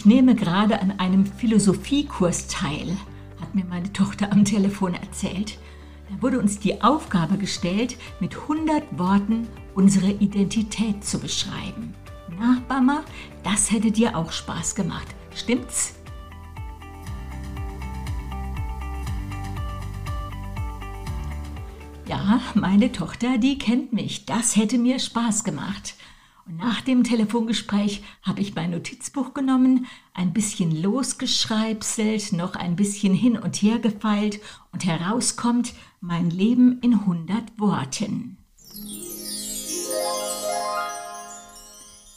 Ich nehme gerade an einem Philosophiekurs teil, hat mir meine Tochter am Telefon erzählt. Da wurde uns die Aufgabe gestellt, mit 100 Worten unsere Identität zu beschreiben. Na, Mama, das hätte dir auch Spaß gemacht. Stimmt's? Ja, meine Tochter, die kennt mich. Das hätte mir Spaß gemacht. Und nach dem Telefongespräch habe ich mein Notizbuch genommen, ein bisschen losgeschreibselt, noch ein bisschen hin und her gefeilt und herauskommt mein Leben in 100 Worten.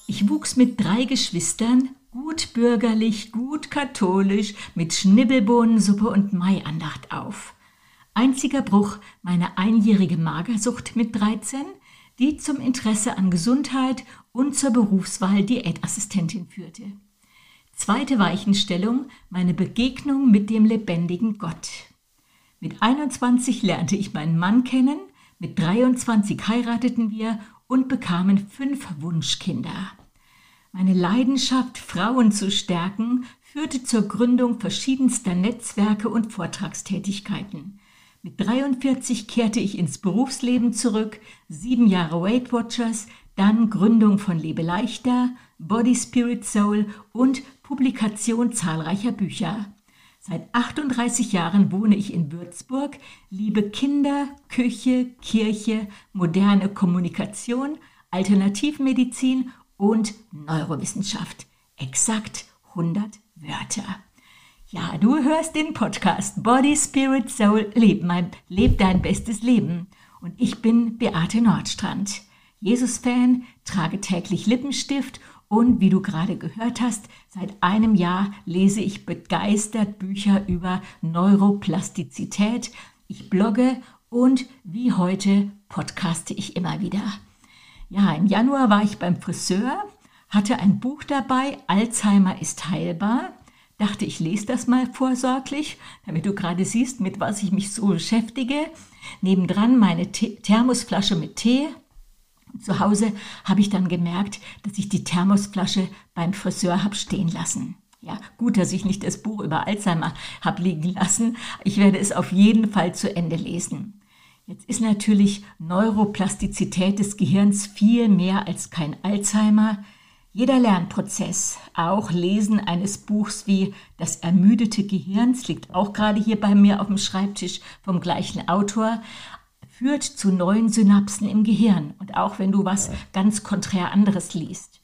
Ich wuchs mit drei Geschwistern, gut bürgerlich, gut katholisch, mit Schnibbelbohnensuppe und Maiandacht auf. Einziger Bruch meine einjährige Magersucht mit 13, die zum Interesse an Gesundheit und zur Berufswahl Diätassistentin führte. Zweite Weichenstellung meine Begegnung mit dem lebendigen Gott. Mit 21 lernte ich meinen Mann kennen, mit 23 heirateten wir und bekamen fünf Wunschkinder. Meine Leidenschaft, Frauen zu stärken, führte zur Gründung verschiedenster Netzwerke und Vortragstätigkeiten. Mit 43 kehrte ich ins Berufsleben zurück, sieben Jahre Weight Watchers, dann Gründung von Lebe leichter, Body Spirit Soul und Publikation zahlreicher Bücher. Seit 38 Jahren wohne ich in Würzburg, liebe Kinder, Küche, Kirche, moderne Kommunikation, Alternativmedizin und Neurowissenschaft. Exakt 100 Wörter. Ja, du hörst den Podcast Body, Spirit, Soul, Leb, mein, leb dein bestes Leben. Und ich bin Beate Nordstrand. Jesus-Fan, trage täglich Lippenstift und wie du gerade gehört hast, seit einem Jahr lese ich begeistert Bücher über Neuroplastizität. Ich blogge und wie heute podcaste ich immer wieder. Ja, im Januar war ich beim Friseur, hatte ein Buch dabei, Alzheimer ist heilbar dachte, ich lese das mal vorsorglich, damit du gerade siehst, mit was ich mich so beschäftige. Nebendran meine Thermosflasche mit Tee. Zu Hause habe ich dann gemerkt, dass ich die Thermosflasche beim Friseur habe stehen lassen. Ja, gut, dass ich nicht das Buch über Alzheimer habe liegen lassen. Ich werde es auf jeden Fall zu Ende lesen. Jetzt ist natürlich Neuroplastizität des Gehirns viel mehr als kein Alzheimer. Jeder Lernprozess, auch Lesen eines Buchs wie Das ermüdete Gehirn, liegt auch gerade hier bei mir auf dem Schreibtisch vom gleichen Autor, führt zu neuen Synapsen im Gehirn. Und auch wenn du was ganz konträr anderes liest.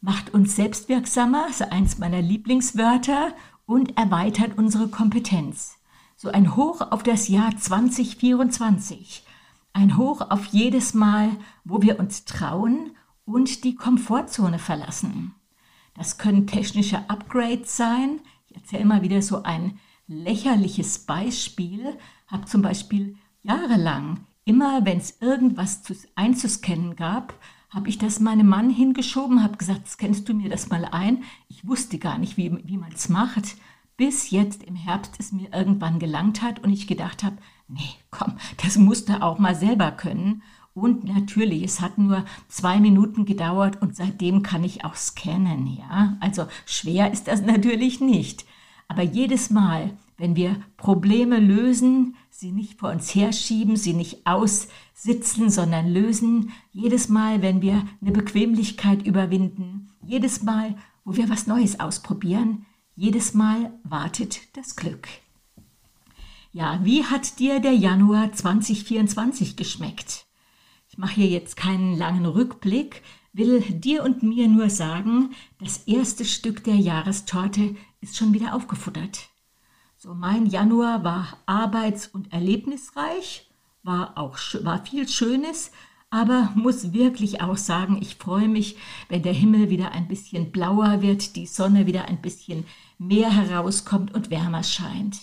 Macht uns selbstwirksamer, ist eins meiner Lieblingswörter, und erweitert unsere Kompetenz. So ein Hoch auf das Jahr 2024. Ein Hoch auf jedes Mal, wo wir uns trauen und die Komfortzone verlassen. Das können technische Upgrades sein. Ich erzähle mal wieder so ein lächerliches Beispiel. Habe zum Beispiel jahrelang, immer wenn es irgendwas zu, einzuscannen gab, habe ich das meinem Mann hingeschoben, habe gesagt, scannst du mir das mal ein? Ich wusste gar nicht, wie, wie man es macht, bis jetzt im Herbst es mir irgendwann gelangt hat und ich gedacht habe, nee, komm, das musst du auch mal selber können. Und natürlich, es hat nur zwei Minuten gedauert und seitdem kann ich auch scannen, ja. Also schwer ist das natürlich nicht. Aber jedes Mal, wenn wir Probleme lösen, sie nicht vor uns herschieben, sie nicht aussitzen, sondern lösen, jedes Mal, wenn wir eine Bequemlichkeit überwinden, jedes Mal, wo wir was Neues ausprobieren, jedes Mal wartet das Glück. Ja, wie hat dir der Januar 2024 geschmeckt? Ich mache hier jetzt keinen langen Rückblick, will dir und mir nur sagen, das erste Stück der Jahrestorte ist schon wieder aufgefuttert. So mein Januar war arbeits- und erlebnisreich, war auch war viel Schönes, aber muss wirklich auch sagen, ich freue mich, wenn der Himmel wieder ein bisschen blauer wird, die Sonne wieder ein bisschen mehr herauskommt und wärmer scheint.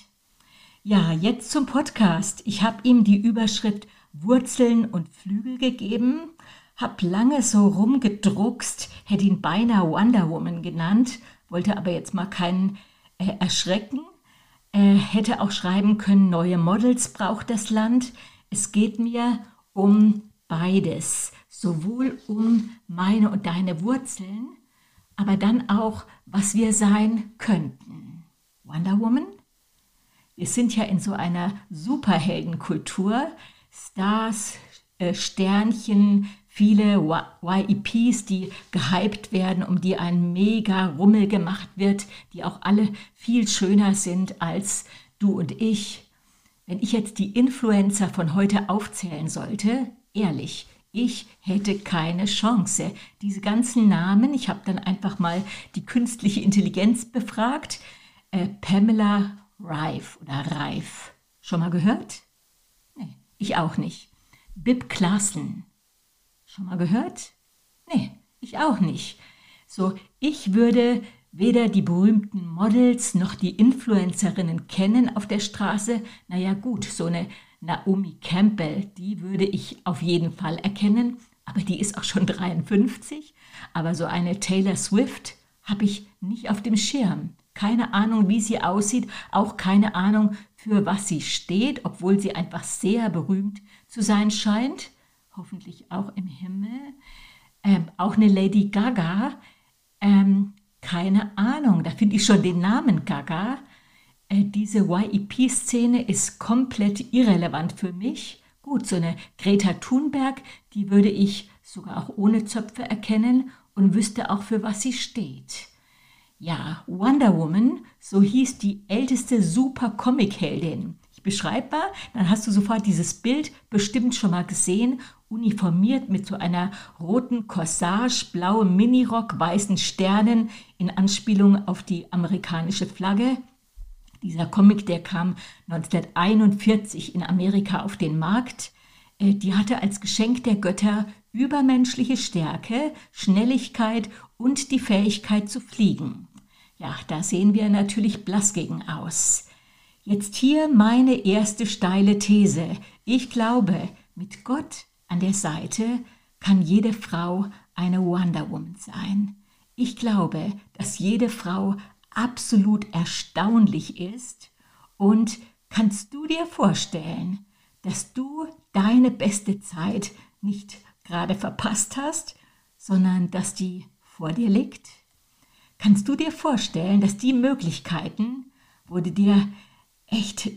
Ja, jetzt zum Podcast. Ich habe ihm die Überschrift Wurzeln und Flügel gegeben, hab lange so rumgedruckst, hätte ihn beinahe Wonder Woman genannt, wollte aber jetzt mal keinen äh, erschrecken. Äh, hätte auch schreiben können, neue Models braucht das Land. Es geht mir um beides, sowohl um meine und deine Wurzeln, aber dann auch, was wir sein könnten. Wonder Woman? Wir sind ja in so einer Superheldenkultur. Stars, äh, Sternchen, viele YEPs, die gehypt werden, um die ein mega Rummel gemacht wird, die auch alle viel schöner sind als du und ich. Wenn ich jetzt die Influencer von heute aufzählen sollte, ehrlich, ich hätte keine Chance. Diese ganzen Namen, ich habe dann einfach mal die künstliche Intelligenz befragt. Äh, Pamela Rife oder Reif. Schon mal gehört? Nee, ich auch nicht. Bib Klassen. Schon mal gehört? Nee, ich auch nicht. So, ich würde weder die berühmten Models noch die Influencerinnen kennen auf der Straße. Naja gut, so eine Naomi Campbell, die würde ich auf jeden Fall erkennen, aber die ist auch schon 53. Aber so eine Taylor Swift habe ich nicht auf dem Schirm. Keine Ahnung, wie sie aussieht, auch keine Ahnung, für was sie steht, obwohl sie einfach sehr berühmt zu sein scheint. Hoffentlich auch im Himmel. Ähm, auch eine Lady Gaga. Ähm, keine Ahnung, da finde ich schon den Namen Gaga. Äh, diese YEP-Szene ist komplett irrelevant für mich. Gut, so eine Greta Thunberg, die würde ich sogar auch ohne Zöpfe erkennen und wüsste auch, für was sie steht. Ja, Wonder Woman, so hieß die älteste Super-Comic-Heldin. Mal, dann hast du sofort dieses Bild bestimmt schon mal gesehen, uniformiert mit so einer roten Corsage, blauem Minirock, weißen Sternen in Anspielung auf die amerikanische Flagge. Dieser Comic, der kam 1941 in Amerika auf den Markt. Äh, die hatte als Geschenk der Götter übermenschliche Stärke, Schnelligkeit und die Fähigkeit zu fliegen. Ja, da sehen wir natürlich blass gegen aus. Jetzt hier meine erste steile These. Ich glaube, mit Gott an der Seite kann jede Frau eine Wonder Woman sein. Ich glaube, dass jede Frau absolut erstaunlich ist und kannst du dir vorstellen, dass du deine beste Zeit nicht gerade verpasst hast, sondern dass die vor dir liegt? Kannst du dir vorstellen, dass die Möglichkeiten, wo du dir echt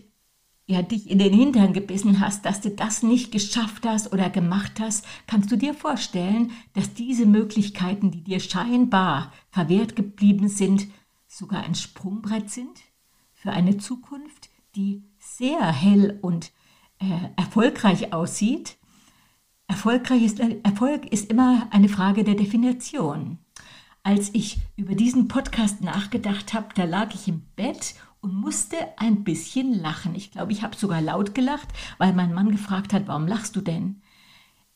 ja, dich in den Hintern gebissen hast, dass du das nicht geschafft hast oder gemacht hast, kannst du dir vorstellen, dass diese Möglichkeiten, die dir scheinbar verwehrt geblieben sind, sogar ein Sprungbrett sind für eine Zukunft, die sehr hell und äh, erfolgreich aussieht. Erfolgreich ist, Erfolg ist immer eine Frage der Definition. Als ich über diesen Podcast nachgedacht habe, da lag ich im Bett und musste ein bisschen lachen. Ich glaube, ich habe sogar laut gelacht, weil mein Mann gefragt hat, warum lachst du denn?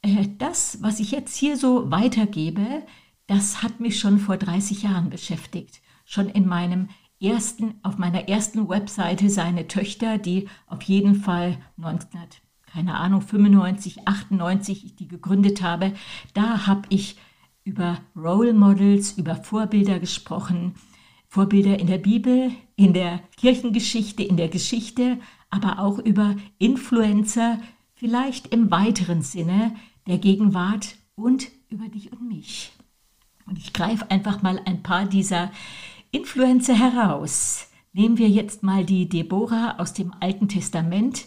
Äh, das, was ich jetzt hier so weitergebe, das hat mich schon vor 30 Jahren beschäftigt schon in meinem ersten, auf meiner ersten Webseite seine Töchter, die auf jeden Fall 1900, keine Ahnung, 95, 98 ich die gegründet habe, da habe ich über Role Models, über Vorbilder gesprochen, Vorbilder in der Bibel, in der Kirchengeschichte, in der Geschichte, aber auch über Influencer, vielleicht im weiteren Sinne der Gegenwart und über dich und mich. Und ich greife einfach mal ein paar dieser Influencer heraus. Nehmen wir jetzt mal die Deborah aus dem Alten Testament,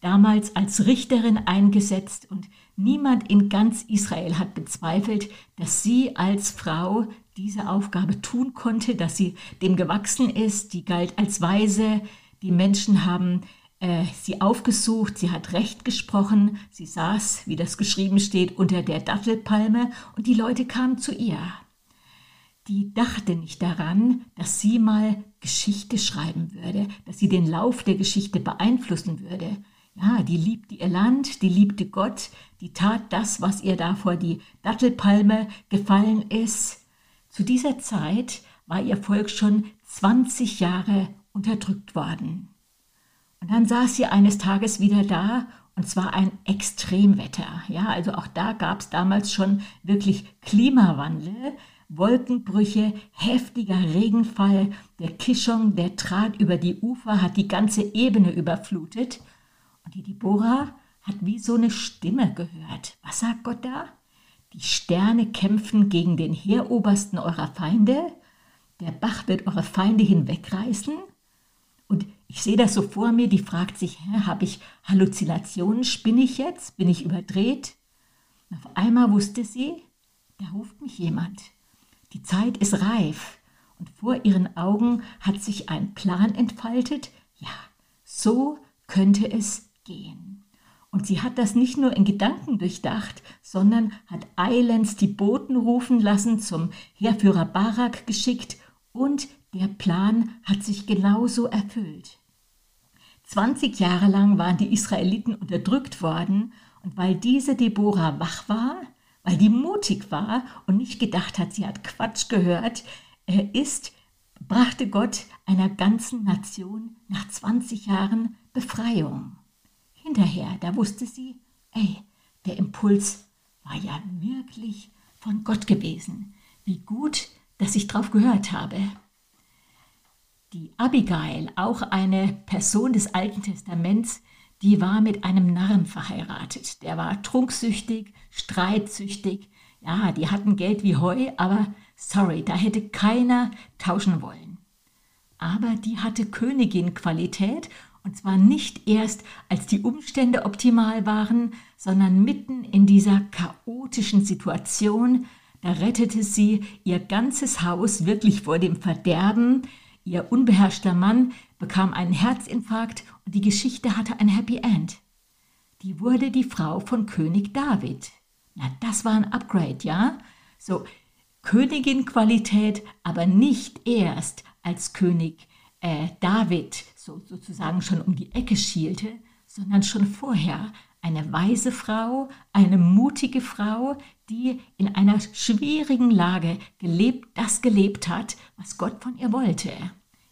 damals als Richterin eingesetzt und niemand in ganz Israel hat bezweifelt, dass sie als Frau diese Aufgabe tun konnte, dass sie dem gewachsen ist, die galt als Weise, die Menschen haben äh, sie aufgesucht, sie hat Recht gesprochen, sie saß, wie das geschrieben steht, unter der Dattelpalme und die Leute kamen zu ihr. Die dachte nicht daran, dass sie mal Geschichte schreiben würde, dass sie den Lauf der Geschichte beeinflussen würde. Ja, die liebte ihr Land, die liebte Gott, die tat das, was ihr da vor die Dattelpalme gefallen ist. Zu dieser Zeit war ihr Volk schon 20 Jahre unterdrückt worden. Und dann saß sie eines Tages wieder da und zwar ein Extremwetter. Ja, also auch da gab es damals schon wirklich Klimawandel. Wolkenbrüche, heftiger Regenfall, der Kischong, der trat über die Ufer, hat die ganze Ebene überflutet. Und die Deborah hat wie so eine Stimme gehört. Was sagt Gott da? Die Sterne kämpfen gegen den Heerobersten eurer Feinde. Der Bach wird eure Feinde hinwegreißen. Und ich sehe das so vor mir, die fragt sich, habe ich Halluzinationen? Spinne ich jetzt? Bin ich überdreht? Und auf einmal wusste sie, da ruft mich jemand. Die Zeit ist reif. Und vor ihren Augen hat sich ein Plan entfaltet. Ja, so könnte es gehen. Und sie hat das nicht nur in Gedanken durchdacht, sondern hat eilends die Boten rufen lassen, zum Heerführer Barak geschickt und der Plan hat sich genauso erfüllt. 20 Jahre lang waren die Israeliten unterdrückt worden und weil diese Deborah wach war, weil die mutig war und nicht gedacht hat, sie hat Quatsch gehört, ist, brachte Gott einer ganzen Nation nach 20 Jahren Befreiung. Hinterher, da wusste sie, ey, der Impuls war ja wirklich von Gott gewesen. Wie gut, dass ich drauf gehört habe. Die Abigail, auch eine Person des Alten Testaments, die war mit einem Narren verheiratet. Der war trunksüchtig, streitsüchtig. Ja, die hatten Geld wie Heu, aber sorry, da hätte keiner tauschen wollen. Aber die hatte Königin-Qualität und zwar nicht erst, als die Umstände optimal waren, sondern mitten in dieser chaotischen Situation. Da rettete sie ihr ganzes Haus wirklich vor dem Verderben. Ihr unbeherrschter Mann bekam einen Herzinfarkt und die Geschichte hatte ein Happy End. Die wurde die Frau von König David. Na, das war ein Upgrade, ja? So, Königin-Qualität, aber nicht erst als König äh, David so, sozusagen schon um die Ecke schielte, sondern schon vorher eine weise Frau, eine mutige Frau, die in einer schwierigen Lage gelebt, das gelebt hat, was Gott von ihr wollte.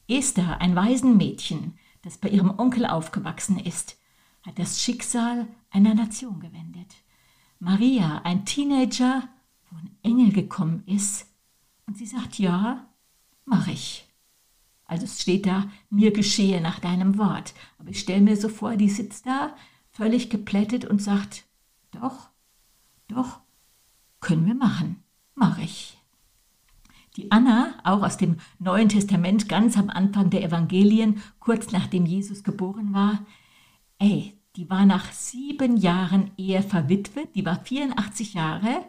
Esther, ein Waisenmädchen, das bei ihrem Onkel aufgewachsen ist, hat das Schicksal einer Nation gewendet. Maria, ein Teenager, wo ein Engel gekommen ist, und sie sagt, ja, mach ich. Also es steht da, mir geschehe nach deinem Wort. Aber ich stelle mir so vor, die sitzt da, völlig geplättet und sagt, doch, doch, können wir machen, mach ich. Die Anna, auch aus dem Neuen Testament, ganz am Anfang der Evangelien, kurz nachdem Jesus geboren war, ey, die war nach sieben Jahren Ehe verwitwet, die war 84 Jahre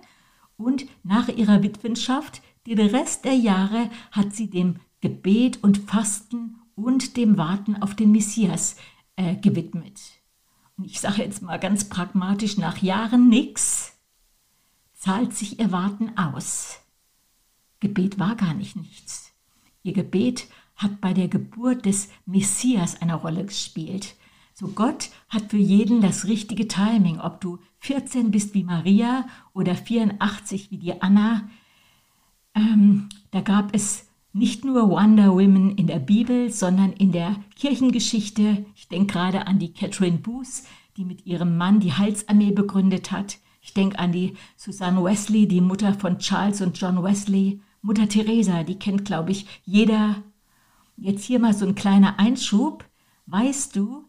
und nach ihrer Witwenschaft, den Rest der Jahre hat sie dem Gebet und Fasten und dem Warten auf den Messias äh, gewidmet. Und ich sage jetzt mal ganz pragmatisch, nach Jahren nichts zahlt sich ihr Warten aus. Gebet war gar nicht nichts. Ihr Gebet hat bei der Geburt des Messias eine Rolle gespielt. So Gott hat für jeden das richtige Timing, ob du 14 bist wie Maria oder 84 wie die Anna. Ähm, da gab es nicht nur Wonder Women in der Bibel, sondern in der Kirchengeschichte. Ich denke gerade an die Catherine Booth, die mit ihrem Mann die Heilsarmee begründet hat. Ich denke an die Susanne Wesley, die Mutter von Charles und John Wesley. Mutter Teresa, die kennt, glaube ich, jeder. Jetzt hier mal so ein kleiner Einschub. Weißt du,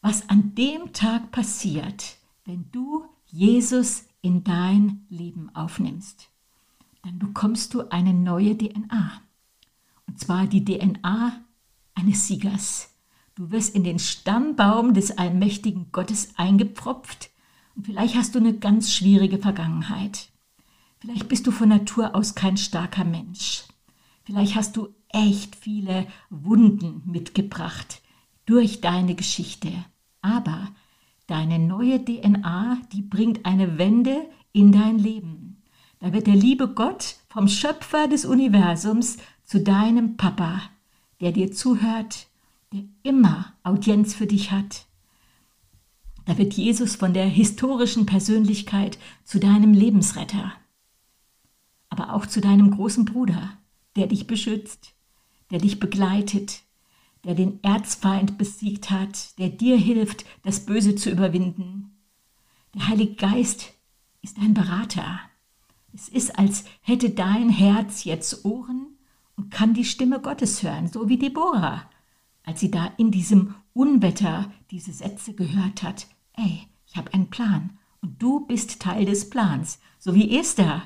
was an dem Tag passiert, wenn du Jesus in dein Leben aufnimmst? Dann bekommst du eine neue DNA. Und zwar die DNA eines Siegers. Du wirst in den Stammbaum des allmächtigen Gottes eingepfropft und vielleicht hast du eine ganz schwierige Vergangenheit. Vielleicht bist du von Natur aus kein starker Mensch. Vielleicht hast du echt viele Wunden mitgebracht durch deine Geschichte. Aber deine neue DNA, die bringt eine Wende in dein Leben. Da wird der liebe Gott vom Schöpfer des Universums zu deinem Papa, der dir zuhört, der immer Audienz für dich hat. Da wird Jesus von der historischen Persönlichkeit zu deinem Lebensretter, aber auch zu deinem großen Bruder, der dich beschützt, der dich begleitet, der den Erzfeind besiegt hat, der dir hilft, das Böse zu überwinden. Der Heilige Geist ist dein Berater. Es ist, als hätte dein Herz jetzt Ohren und kann die Stimme Gottes hören, so wie Deborah, als sie da in diesem Unwetter diese Sätze gehört hat. Ey, ich habe einen Plan Und du bist Teil des Plans, so wie Esther,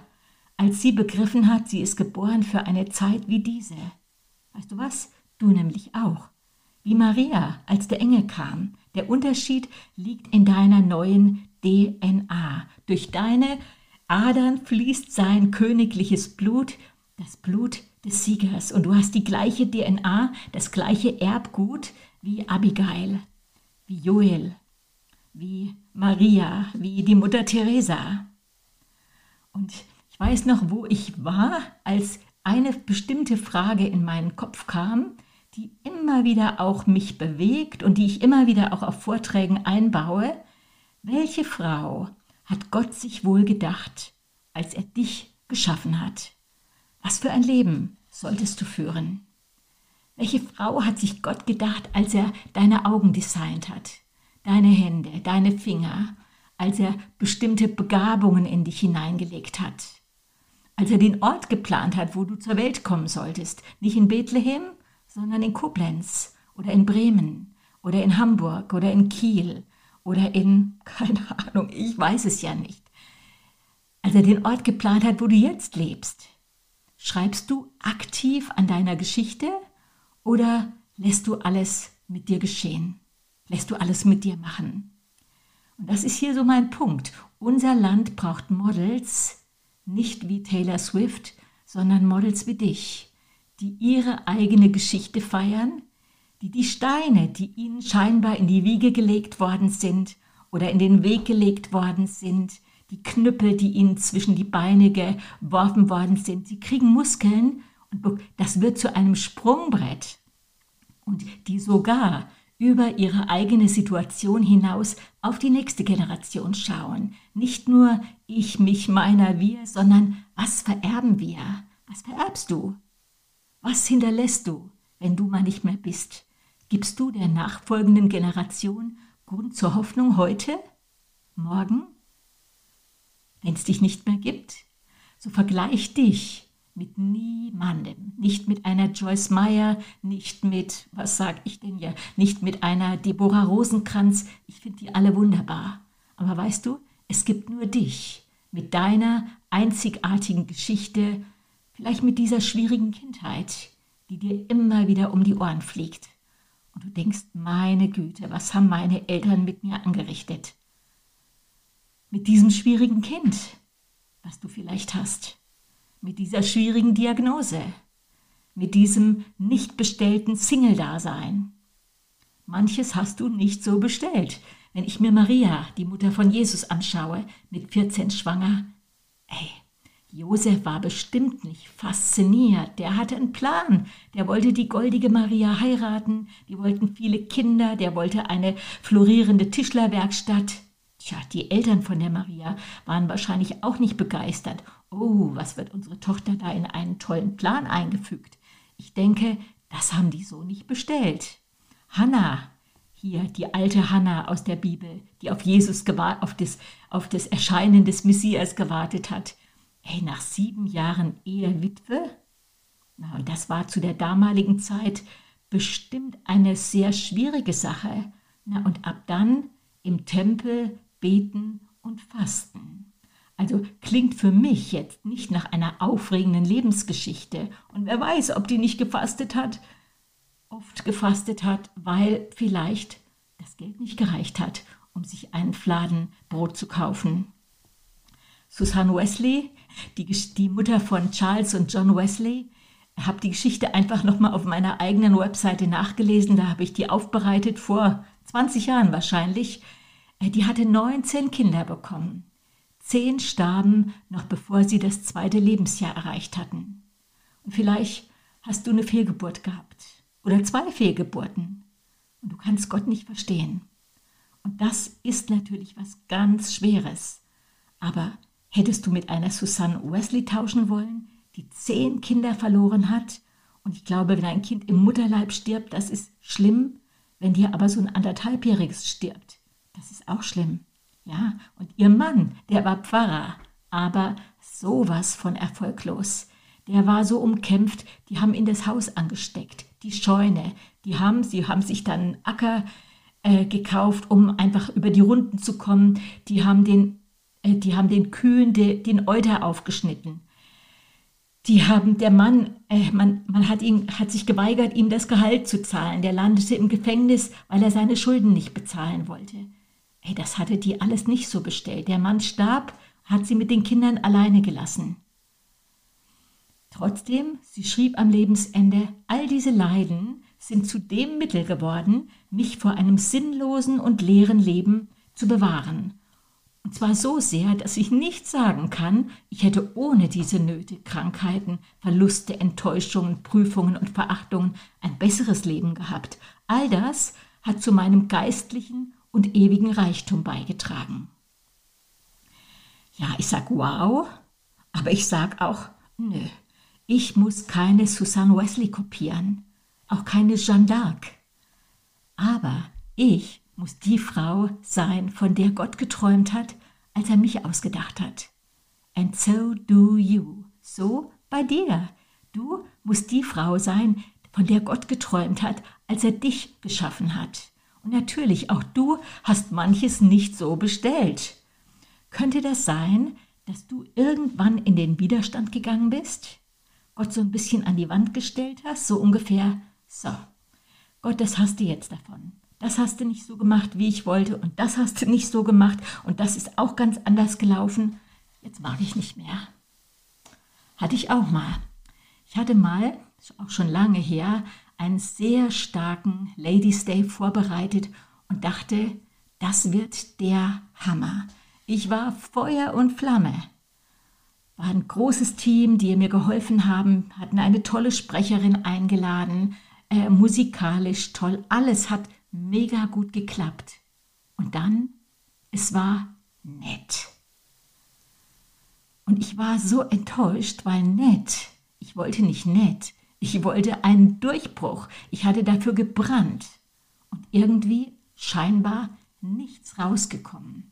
als sie begriffen hat, sie ist geboren für eine Zeit wie diese. Weißt du was? Du nämlich auch. Wie Maria, als der Engel kam. Der Unterschied liegt in deiner neuen DNA. Durch deine Adern fließt sein königliches Blut, das Blut des Siegers. Und du hast die gleiche DNA, das gleiche Erbgut wie Abigail, wie Joel, wie Maria, wie die Mutter Teresa. Und ich weiß noch, wo ich war, als eine bestimmte Frage in meinen Kopf kam, die immer wieder auch mich bewegt und die ich immer wieder auch auf Vorträgen einbaue. Welche Frau hat Gott sich wohl gedacht, als er dich geschaffen hat? Was für ein Leben solltest du führen? Welche Frau hat sich Gott gedacht, als er deine Augen designt hat, deine Hände, deine Finger, als er bestimmte Begabungen in dich hineingelegt hat? Als er den Ort geplant hat, wo du zur Welt kommen solltest, nicht in Bethlehem, sondern in Koblenz oder in Bremen oder in Hamburg oder in Kiel oder in, keine Ahnung, ich weiß es ja nicht. Als er den Ort geplant hat, wo du jetzt lebst, Schreibst du aktiv an deiner Geschichte oder lässt du alles mit dir geschehen? Lässt du alles mit dir machen? Und das ist hier so mein Punkt. Unser Land braucht Models, nicht wie Taylor Swift, sondern Models wie dich, die ihre eigene Geschichte feiern, die die Steine, die ihnen scheinbar in die Wiege gelegt worden sind oder in den Weg gelegt worden sind, die Knüppel, die ihnen zwischen die Beine geworfen worden sind. Sie kriegen Muskeln und das wird zu einem Sprungbrett. Und die sogar über ihre eigene Situation hinaus auf die nächste Generation schauen. Nicht nur ich, mich, meiner, wir, sondern was vererben wir? Was vererbst du? Was hinterlässt du, wenn du mal nicht mehr bist? Gibst du der nachfolgenden Generation Grund zur Hoffnung heute, morgen? Wenn es dich nicht mehr gibt, so vergleich dich mit niemandem, nicht mit einer Joyce Meyer, nicht mit, was sag ich denn ja, nicht mit einer Deborah Rosenkranz, ich finde die alle wunderbar. Aber weißt du, es gibt nur dich mit deiner einzigartigen Geschichte, vielleicht mit dieser schwierigen Kindheit, die dir immer wieder um die Ohren fliegt. Und du denkst, meine Güte, was haben meine Eltern mit mir angerichtet? Mit diesem schwierigen Kind, was du vielleicht hast, mit dieser schwierigen Diagnose, mit diesem nicht bestellten Single-Dasein. Manches hast du nicht so bestellt. Wenn ich mir Maria, die Mutter von Jesus, anschaue, mit 14 schwanger, ey, Josef war bestimmt nicht fasziniert. Der hatte einen Plan. Der wollte die goldige Maria heiraten. Die wollten viele Kinder. Der wollte eine florierende Tischlerwerkstatt. Tja, die Eltern von der Maria waren wahrscheinlich auch nicht begeistert. Oh, was wird unsere Tochter da in einen tollen Plan eingefügt? Ich denke, das haben die so nicht bestellt. Hannah, hier die alte Hannah aus der Bibel, die auf Jesus auf das, auf das Erscheinen des Messias gewartet hat. Hey, nach sieben Jahren Ehewitwe? Na, und das war zu der damaligen Zeit bestimmt eine sehr schwierige Sache. Na, und ab dann im Tempel Beten und Fasten. Also klingt für mich jetzt nicht nach einer aufregenden Lebensgeschichte. Und wer weiß, ob die nicht gefastet hat, oft gefastet hat, weil vielleicht das Geld nicht gereicht hat, um sich einen Fladen Brot zu kaufen. Susan Wesley, die, die Mutter von Charles und John Wesley, habe die Geschichte einfach nochmal auf meiner eigenen Webseite nachgelesen. Da habe ich die aufbereitet vor 20 Jahren wahrscheinlich. Äh, die hatte 19 Kinder bekommen. Zehn starben noch bevor sie das zweite Lebensjahr erreicht hatten. Und vielleicht hast du eine Fehlgeburt gehabt oder zwei Fehlgeburten und du kannst Gott nicht verstehen. Und das ist natürlich was ganz Schweres. Aber hättest du mit einer Susanne Wesley tauschen wollen, die zehn Kinder verloren hat? Und ich glaube, wenn ein Kind im Mutterleib stirbt, das ist schlimm. Wenn dir aber so ein anderthalbjähriges stirbt, das ist auch schlimm. Ja, und ihr Mann, der war Pfarrer, aber sowas von erfolglos. Der war so umkämpft, die haben ihn das Haus angesteckt, die Scheune. Die haben, sie haben sich dann Acker äh, gekauft, um einfach über die Runden zu kommen. Die haben den äh, die haben den Kühen de, den Euter aufgeschnitten. Die haben, der Mann, äh, man, man hat, ihn, hat sich geweigert, ihm das Gehalt zu zahlen. Der landete im Gefängnis, weil er seine Schulden nicht bezahlen wollte. Ey, das hatte die alles nicht so bestellt. Der Mann starb, hat sie mit den Kindern alleine gelassen. Trotzdem, sie schrieb am Lebensende, all diese Leiden sind zu dem Mittel geworden, mich vor einem sinnlosen und leeren Leben zu bewahren. Und zwar so sehr, dass ich nicht sagen kann, ich hätte ohne diese Nöte, Krankheiten, Verluste, Enttäuschungen, Prüfungen und Verachtungen ein besseres Leben gehabt. All das hat zu meinem geistlichen und ewigen Reichtum beigetragen. Ja, ich sag wow, aber ich sag auch nö. Ich muss keine Susanne Wesley kopieren, auch keine Jeanne d'Arc. Aber ich muss die Frau sein, von der Gott geträumt hat, als er mich ausgedacht hat. And so do you. So bei dir. Du musst die Frau sein, von der Gott geträumt hat, als er dich geschaffen hat. Und natürlich, auch du hast manches nicht so bestellt. Könnte das sein, dass du irgendwann in den Widerstand gegangen bist? Gott so ein bisschen an die Wand gestellt hast, so ungefähr, so, Gott, das hast du jetzt davon. Das hast du nicht so gemacht, wie ich wollte, und das hast du nicht so gemacht, und das ist auch ganz anders gelaufen. Jetzt mag ich nicht mehr. Hatte ich auch mal. Ich hatte mal, auch schon lange her, einen sehr starken Ladies Day vorbereitet und dachte, das wird der Hammer. Ich war Feuer und Flamme war ein großes Team, die mir geholfen haben, hatten eine tolle Sprecherin eingeladen, äh, musikalisch toll, alles hat mega gut geklappt. Und dann, es war nett. Und ich war so enttäuscht, weil nett, ich wollte nicht nett, ich wollte einen Durchbruch, ich hatte dafür gebrannt. Und irgendwie scheinbar nichts rausgekommen.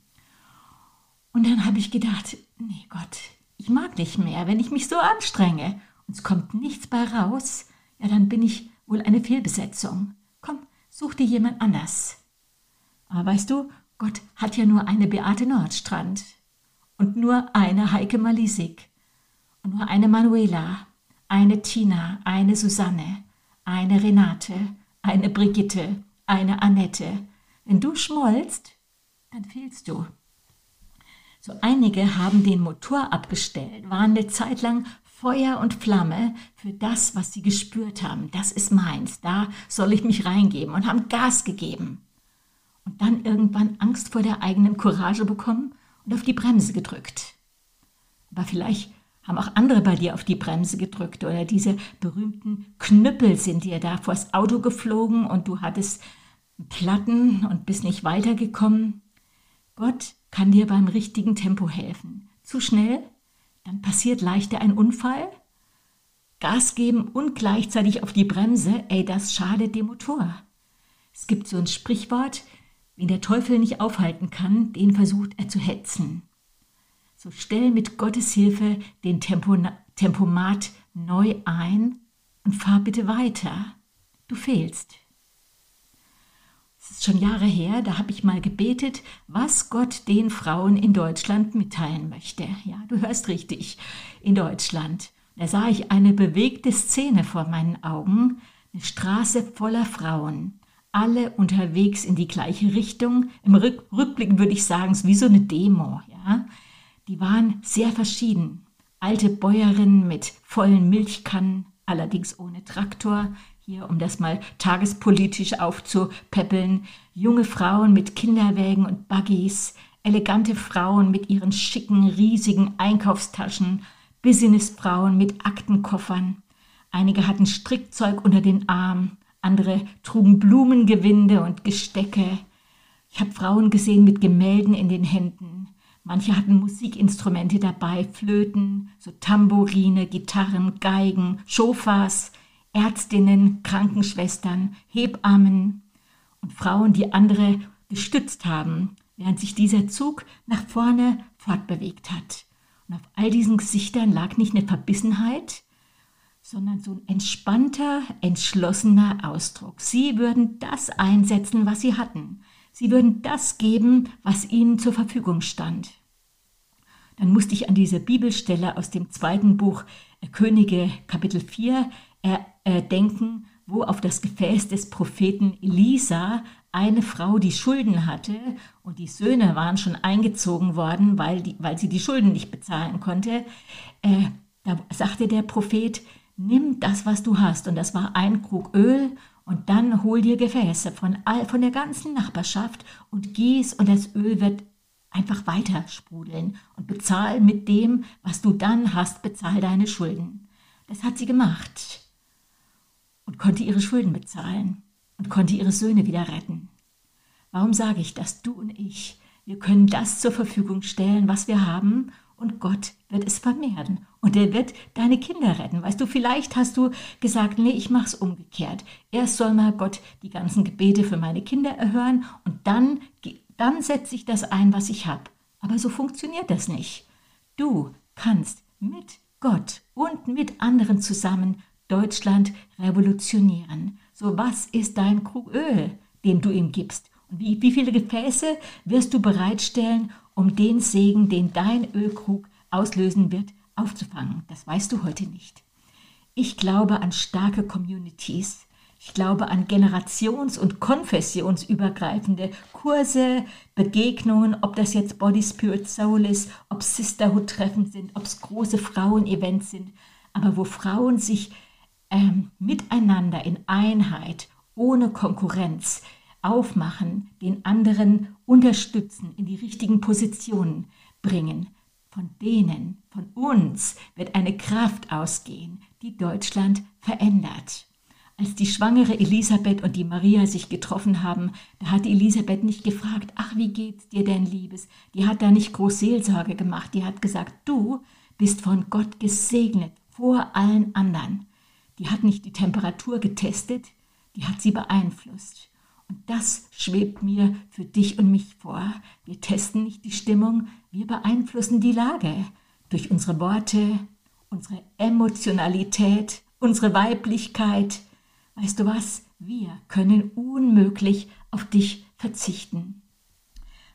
Und dann habe ich gedacht, nee Gott, ich mag nicht mehr, wenn ich mich so anstrenge und es kommt nichts bei raus, ja, dann bin ich wohl eine Fehlbesetzung. Komm, such dir jemand anders. Aber weißt du, Gott hat ja nur eine Beate Nordstrand und nur eine Heike Malisik und nur eine Manuela, eine Tina, eine Susanne, eine Renate, eine Brigitte, eine Annette. Wenn du schmollst, dann fehlst du. So einige haben den Motor abgestellt, waren eine Zeit lang Feuer und Flamme für das, was sie gespürt haben. Das ist meins, da soll ich mich reingeben und haben Gas gegeben. Und dann irgendwann Angst vor der eigenen Courage bekommen und auf die Bremse gedrückt. Aber vielleicht haben auch andere bei dir auf die Bremse gedrückt oder diese berühmten Knüppel sind dir da vors Auto geflogen und du hattest Platten und bist nicht weitergekommen. Gott kann dir beim richtigen Tempo helfen. Zu schnell, dann passiert leichter ein Unfall. Gas geben und gleichzeitig auf die Bremse, ey, das schadet dem Motor. Es gibt so ein Sprichwort, wie der Teufel nicht aufhalten kann, den versucht er zu hetzen. So stell mit Gottes Hilfe den Tempo, Tempomat neu ein und fahr bitte weiter. Du fehlst. Es ist schon Jahre her, da habe ich mal gebetet, was Gott den Frauen in Deutschland mitteilen möchte. Ja, du hörst richtig, in Deutschland. Da sah ich eine bewegte Szene vor meinen Augen, eine Straße voller Frauen, alle unterwegs in die gleiche Richtung. Im Rück Rückblick würde ich sagen, es ist wie so eine Demo. Ja? Die waren sehr verschieden. Alte Bäuerinnen mit vollen Milchkannen, allerdings ohne Traktor, hier, um das mal tagespolitisch aufzupäppeln, junge Frauen mit Kinderwägen und Buggies, elegante Frauen mit ihren schicken, riesigen Einkaufstaschen, Businessfrauen mit Aktenkoffern. Einige hatten Strickzeug unter den Arm, andere trugen Blumengewinde und Gestecke. Ich habe Frauen gesehen mit Gemälden in den Händen. Manche hatten Musikinstrumente dabei, Flöten, so Tambourine, Gitarren, Geigen, Schofas, Ärztinnen, Krankenschwestern, Hebammen und Frauen, die andere gestützt haben, während sich dieser Zug nach vorne fortbewegt hat. Und auf all diesen Gesichtern lag nicht eine Verbissenheit, sondern so ein entspannter, entschlossener Ausdruck. Sie würden das einsetzen, was sie hatten. Sie würden das geben, was ihnen zur Verfügung stand. dann musste ich an diese Bibelstelle aus dem zweiten Buch äh, Könige Kapitel 4 äh, äh, denken, wo auf das Gefäß des Propheten Elisa eine Frau, die Schulden hatte und die Söhne waren schon eingezogen worden, weil, die, weil sie die Schulden nicht bezahlen konnte, äh, da sagte der Prophet, nimm das, was du hast. Und das war ein Krug Öl und dann hol dir Gefäße von, all, von der ganzen Nachbarschaft und gieß und das Öl wird einfach weiter sprudeln und bezahl mit dem, was du dann hast, bezahl deine Schulden. Das hat sie gemacht und konnte ihre Schulden bezahlen und konnte ihre Söhne wieder retten. Warum sage ich das? Du und ich, wir können das zur Verfügung stellen, was wir haben, und Gott wird es vermehren. Und er wird deine Kinder retten. Weißt du, vielleicht hast du gesagt, nee, ich mach's umgekehrt. Erst soll mal Gott die ganzen Gebete für meine Kinder erhören und dann, dann setze ich das ein, was ich habe. Aber so funktioniert das nicht. Du kannst mit Gott und mit anderen zusammen Deutschland revolutionieren. So, was ist dein Krug Öl, den du ihm gibst? Und wie, wie viele Gefäße wirst du bereitstellen, um den Segen, den dein Ölkrug auslösen wird, aufzufangen? Das weißt du heute nicht. Ich glaube an starke Communities. Ich glaube an generations- und konfessionsübergreifende Kurse, Begegnungen, ob das jetzt Body, Spirit, Soul ist, ob Sisterhood-Treffen sind, ob es große Frauen-Events sind, aber wo Frauen sich ähm, miteinander in Einheit, ohne Konkurrenz aufmachen, den anderen unterstützen, in die richtigen Positionen bringen. Von denen, von uns wird eine Kraft ausgehen, die Deutschland verändert. Als die schwangere Elisabeth und die Maria sich getroffen haben, da hat Elisabeth nicht gefragt, ach, wie geht's dir denn, Liebes? Die hat da nicht groß Seelsorge gemacht, die hat gesagt, du bist von Gott gesegnet vor allen anderen. Die hat nicht die Temperatur getestet, die hat sie beeinflusst. Und das schwebt mir für dich und mich vor. Wir testen nicht die Stimmung, wir beeinflussen die Lage durch unsere Worte, unsere Emotionalität, unsere Weiblichkeit. Weißt du was? Wir können unmöglich auf dich verzichten.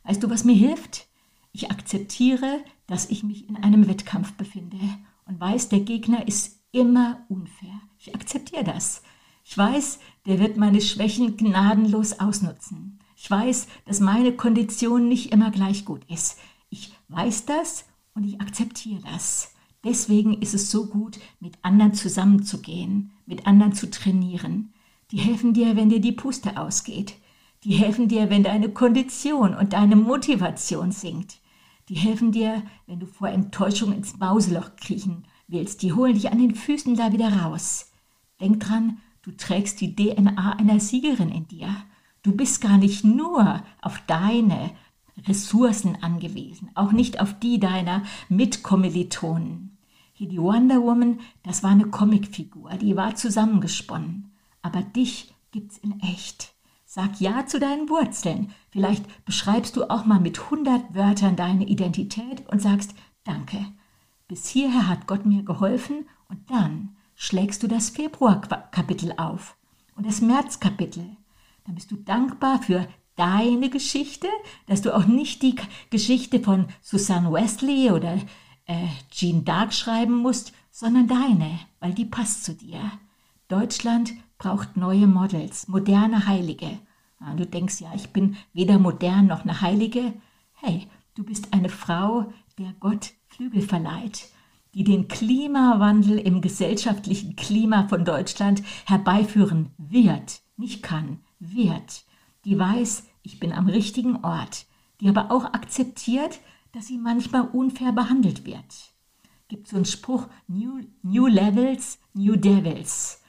Weißt du, was mir hilft? Ich akzeptiere, dass ich mich in einem Wettkampf befinde und weiß, der Gegner ist immer unfair. Ich akzeptiere das. Ich weiß, der wird meine Schwächen gnadenlos ausnutzen. Ich weiß, dass meine Kondition nicht immer gleich gut ist. Ich weiß das und ich akzeptiere das. Deswegen ist es so gut, mit anderen zusammenzugehen, mit anderen zu trainieren. Die helfen dir, wenn dir die Puste ausgeht. Die helfen dir, wenn deine Kondition und deine Motivation sinkt. Die helfen dir, wenn du vor Enttäuschung ins Mauseloch kriechen willst. Die holen dich an den Füßen da wieder raus. Denk dran, Du trägst die DNA einer Siegerin in dir. Du bist gar nicht nur auf deine Ressourcen angewiesen, auch nicht auf die deiner Mitkommilitonen. Hier die Wonder Woman, das war eine Comicfigur, die war zusammengesponnen. Aber dich gibt's in echt. Sag Ja zu deinen Wurzeln. Vielleicht beschreibst du auch mal mit hundert Wörtern deine Identität und sagst Danke. Bis hierher hat Gott mir geholfen und dann schlägst du das Februarkapitel auf und das Märzkapitel. Dann bist du dankbar für deine Geschichte, dass du auch nicht die Geschichte von Susanne Wesley oder äh, Jean Dark schreiben musst, sondern deine, weil die passt zu dir. Deutschland braucht neue Models, moderne Heilige. Ja, du denkst ja, ich bin weder modern noch eine Heilige. Hey, du bist eine Frau, der Gott Flügel verleiht die den Klimawandel im gesellschaftlichen Klima von Deutschland herbeiführen wird, nicht kann, wird, die weiß, ich bin am richtigen Ort, die aber auch akzeptiert, dass sie manchmal unfair behandelt wird. Gibt so einen Spruch, New, New Levels, New Devils.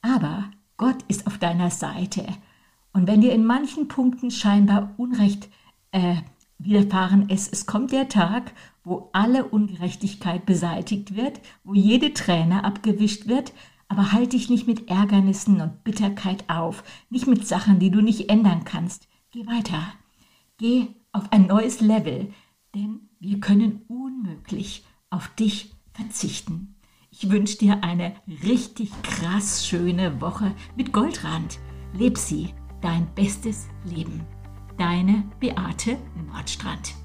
Aber Gott ist auf deiner Seite. Und wenn dir in manchen Punkten scheinbar Unrecht äh, widerfahren ist, es kommt der Tag, wo alle Ungerechtigkeit beseitigt wird, wo jede Träne abgewischt wird, aber halt dich nicht mit Ärgernissen und Bitterkeit auf, nicht mit Sachen, die du nicht ändern kannst. Geh weiter. Geh auf ein neues Level, denn wir können unmöglich auf dich verzichten. Ich wünsche dir eine richtig krass schöne Woche mit Goldrand. Leb sie, dein bestes Leben. Deine Beate Nordstrand.